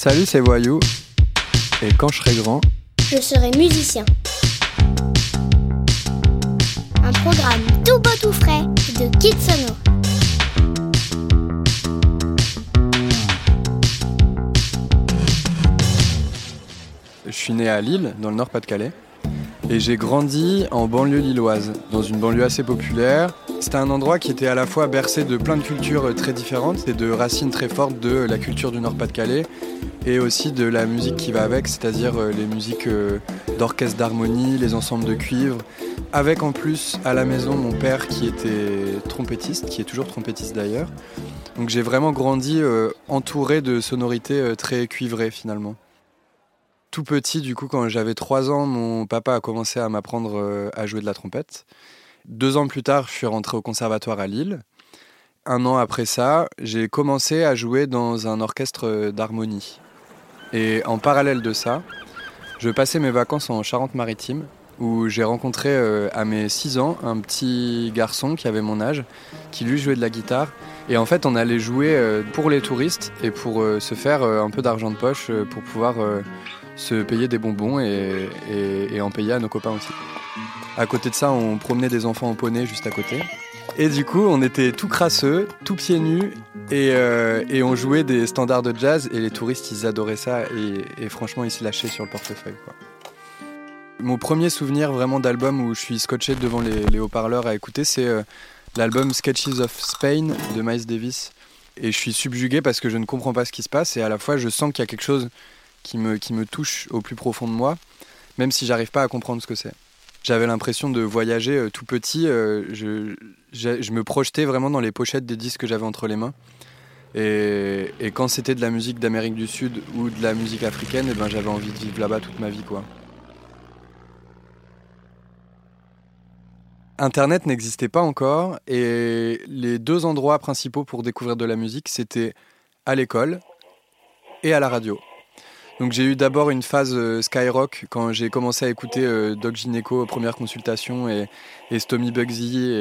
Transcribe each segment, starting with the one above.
Salut, c'est Voyou. Et quand je serai grand, je serai musicien. Un programme tout beau tout frais de Kitsono. Je suis né à Lille, dans le Nord-Pas-de-Calais. Et j'ai grandi en banlieue lilloise, dans une banlieue assez populaire. C'était un endroit qui était à la fois bercé de plein de cultures très différentes et de racines très fortes de la culture du Nord-Pas-de-Calais et aussi de la musique qui va avec, c'est-à-dire euh, les musiques euh, d'orchestre d'harmonie, les ensembles de cuivre. Avec en plus à la maison mon père qui était trompettiste, qui est toujours trompettiste d'ailleurs. Donc j'ai vraiment grandi euh, entouré de sonorités très cuivrées finalement tout petit, du coup, quand j'avais 3 ans, mon papa a commencé à m'apprendre à jouer de la trompette. Deux ans plus tard, je suis rentré au conservatoire à Lille. Un an après ça, j'ai commencé à jouer dans un orchestre euh, d'harmonie. Et en parallèle de ça, je passais mes vacances en Charente-Maritime, où j'ai rencontré euh, à mes 6 ans un petit garçon qui avait mon âge, qui lui jouait de la guitare. Et en fait, on allait jouer pour les touristes et pour se faire un peu d'argent de poche pour pouvoir se payer des bonbons et, en payer à nos copains aussi. À côté de ça, on promenait des enfants en poney juste à côté. Et du coup, on était tout crasseux, tout pieds nus, et, euh, on jouait des standards de jazz, et les touristes, ils adoraient ça, et, franchement, ils se lâchaient sur le portefeuille. Mon premier souvenir vraiment d'album où je suis scotché devant les, haut-parleurs à écouter, c'est euh, l'album Sketches of Spain de Miles Davis. Et je suis subjugué parce que je ne comprends pas ce qui se passe, et à la fois, je sens qu'il y a quelque chose qui me, qui me touche au plus profond de moi, même si j'arrive pas à comprendre ce que c'est. J'avais l'impression de voyager euh, tout petit, euh, je, me projetais vraiment dans les pochettes des disques que j'avais entre les mains. Et, quand c'était de la musique d'Amérique du Sud ou de la musique africaine, eh ben, j'avais envie de vivre là-bas toute ma vie. quoi. Internet n'existait pas encore et les deux endroits principaux pour découvrir de la musique, c'était à l'école et à la radio. Donc j'ai eu d'abord une phase euh, Skyrock quand j'ai commencé à écouter euh, Doc Gineco première consultation et, et Stomy Bugsy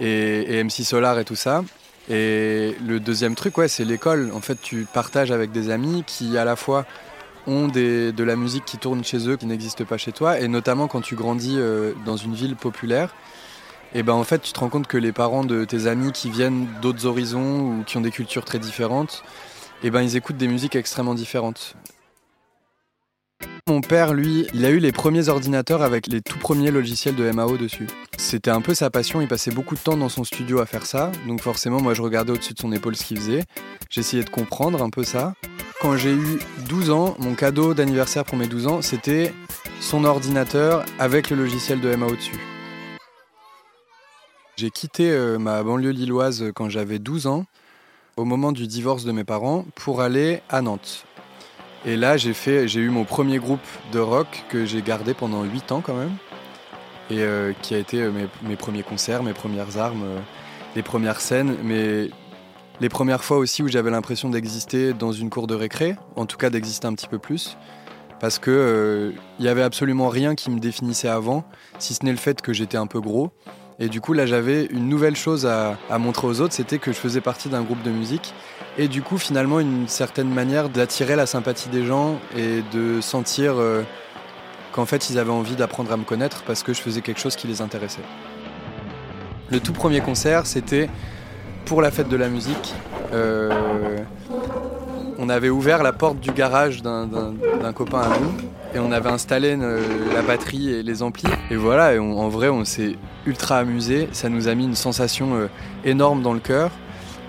et, MC Solar et tout ça. Et le deuxième truc, ouais, c'est l'école. En fait, tu partages avec des amis qui à la fois ont de la musique qui tourne chez eux qui n'existe pas chez toi, et notamment quand tu grandis euh, dans une ville populaire. Et ben en fait, tu te rends compte que les parents de tes amis qui viennent d'autres horizons ou qui ont des cultures très différentes, et ben ils écoutent des musiques extrêmement différentes. Mon père, lui, il a eu les premiers ordinateurs avec les tout premiers logiciels de MAO dessus. C'était un peu sa passion, il passait beaucoup de temps dans son studio à faire ça, donc forcément moi je regardais au-dessus de son épaule ce qu'il faisait, j'essayais de comprendre un peu ça. Quand j'ai eu 12 ans, mon cadeau d'anniversaire pour mes 12 ans, c'était son ordinateur avec le logiciel de MAO dessus. J'ai quitté euh, ma banlieue lilloise quand j'avais 12 ans au moment du divorce de mes parents pour aller à Nantes. Et là, j'ai fait, j'ai eu mon premier groupe de rock que j'ai gardé pendant 8 ans quand même, et euh, qui a été euh, mes, premiers concerts, mes premières armes, euh, les premières scènes, mais les premières fois aussi où j'avais l'impression d'exister dans une cour de récré, en tout cas d'exister un petit peu plus, parce que il y avait absolument rien qui me définissait avant, si ce n'est le fait que j'étais un peu gros et du coup, là, j'avais une nouvelle chose à, montrer aux autres, c'était que je faisais partie d'un groupe de musique. Et du coup, finalement, une certaine manière d'attirer la sympathie des gens et de sentir euh, qu'en fait, ils avaient envie d'apprendre à me connaître parce que je faisais quelque chose qui les intéressait. Le tout premier concert, c'était pour la fête de la musique. Euh, on avait ouvert la porte du garage d'un copain à nous et on avait installé euh, la batterie et les amplis. Et voilà, en vrai, on s'est ultra amusé. Ça nous a mis une sensation euh, énorme dans le cœur.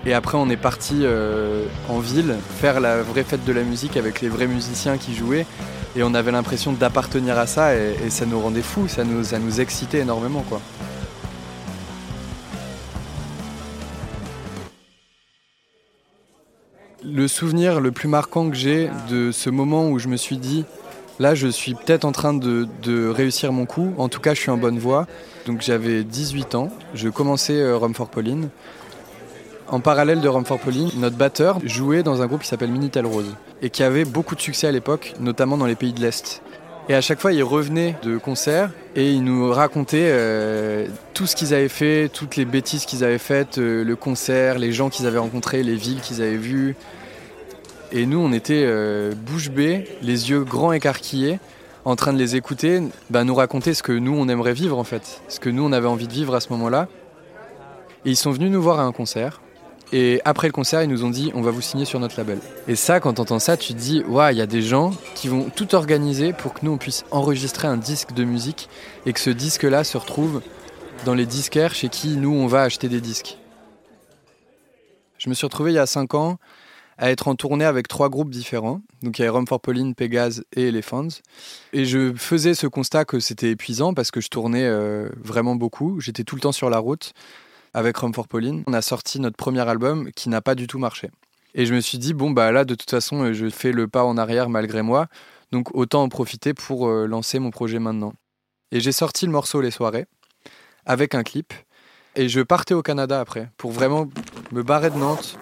Et après, on est parti euh, en ville faire la vraie fête de la musique avec les vrais musiciens qui jouaient. Et on avait l'impression d'appartenir à ça et, ça nous rendait fous, ça nous, nous excitait énormément. Le souvenir le plus marquant que j'ai de ce moment où je me suis dit Là, je suis peut-être en train de, réussir mon coup. En tout cas, je suis en bonne voie. Donc, j'avais 18 ans. Je commençais euh, Rome for Pauline. En parallèle de Rome for Pauline, notre batteur jouait dans un groupe qui s'appelle Minitel Rose et qui avait beaucoup de succès à l'époque, notamment dans les pays de l'Est. Et à chaque fois, il revenait de concert et il nous racontait euh, tout ce qu'ils avaient fait, toutes les bêtises qu'ils avaient faites, euh, le concert, les gens qu'ils avaient rencontrés, les villes qu'ils avaient vues. Et nous, on était euh, bouche bée, les yeux grands écarquillés, en train de les écouter, bah, nous raconter ce que nous, on aimerait vivre en fait, ce que nous, on avait envie de vivre à ce moment-là. Et ils sont venus nous voir à un concert. Et après le concert, ils nous ont dit on va vous signer sur notre label. Et ça, quand t'entends ça, tu te dis waouh, il y a des gens qui vont tout organiser pour que nous on puisse enregistrer un disque de musique et que ce disque-là se retrouve dans les disquaires chez qui nous on va acheter des disques. Je me suis retrouvé il y a 5 ans à être en tournée avec trois groupes différents. Donc il y avait Rome for Pauline, Pégase et Elephants. Et je faisais ce constat que c'était épuisant parce que je tournais euh, vraiment beaucoup. J'étais tout le temps sur la route avec Rome for Pauline. On a sorti notre premier album qui n'a pas du tout marché. Et je me suis dit, bon, bah là, de toute façon, je fais le pas en arrière malgré moi. Donc autant en profiter pour euh, lancer mon projet maintenant. Et j'ai sorti le morceau Les Soirées avec un clip. Et je partais au Canada après pour vraiment me barrer de Nantes,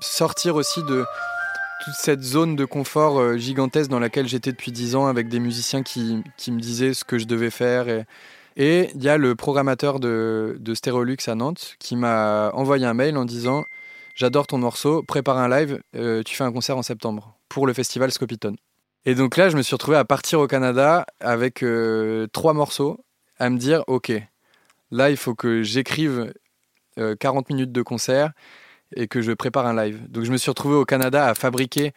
sortir aussi de toute cette zone de confort euh, gigantesque dans laquelle j'étais depuis 10 ans avec des musiciens qui, qui, me disaient ce que je devais faire. Et il y a le programmateur de, de Stérolux à Nantes qui m'a envoyé un mail en disant J'adore ton morceau, prépare un live, euh, tu fais un concert en septembre pour le festival Scopiton. Et donc là, je me suis retrouvé à partir au Canada avec euh, trois morceaux, à me dire Ok, là, il faut que j'écrive 40 minutes de concert et que je prépare un live. Donc je me suis retrouvé au Canada à fabriquer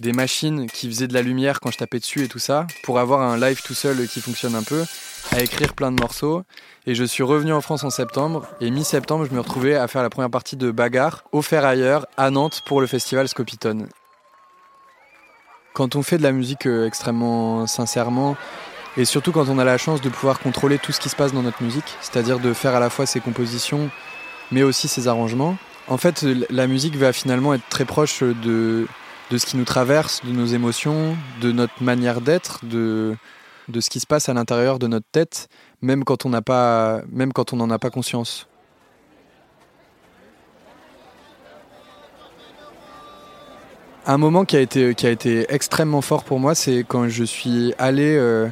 des machines qui faisaient de la lumière quand je tapais dessus et tout ça, pour avoir un live tout seul qui fonctionne un peu, à écrire plein de morceaux. Et je suis revenu en France en septembre, et mi-septembre, je me retrouvais à faire la première partie de Bagarre au Ferrailleur à Nantes pour le festival Scopiton. Quand on fait de la musique euh, extrêmement sincèrement, et surtout quand on a la chance de pouvoir contrôler tout ce qui se passe dans notre musique, c'est-à-dire de faire à la fois ses compositions, mais aussi ses arrangements, en fait, la musique va finalement être très proche de, ce qui nous traverse, de nos émotions, de notre manière d'être, de, ce qui se passe à l'intérieur de notre tête, même quand on n'en a pas conscience. Un moment qui a été, qui a été extrêmement fort pour moi, c'est quand je suis allé euh,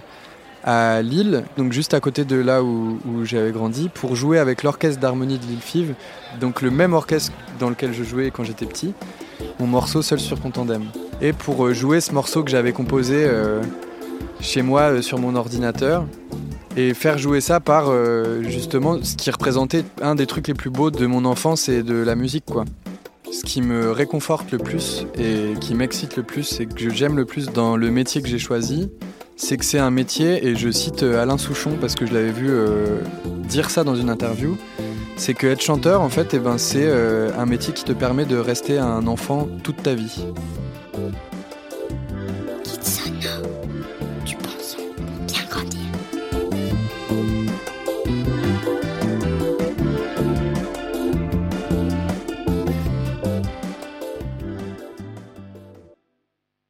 à Lille, donc juste à côté de là où, j'avais grandi, pour jouer avec l'orchestre d'harmonie de Lille Five, donc le même orchestre dans lequel je jouais quand j'étais petit, mon morceau Seul sur ton tandem. Et pour euh, jouer ce morceau que j'avais composé euh, chez moi euh, sur mon ordinateur, et faire jouer ça par justement ce qui représentait un des trucs les plus beaux de mon enfance et de la musique quoi. Ce qui me réconforte le plus et qui m'excite le plus et que j'aime le plus dans le métier que j'ai choisi, c'est que c'est un métier, et je cite euh, Alain Souchon parce que je l'avais vu euh, dire ça dans une interview, c'est que être chanteur, en fait, eh ben, c'est euh, un métier qui te permet de rester un enfant toute ta vie.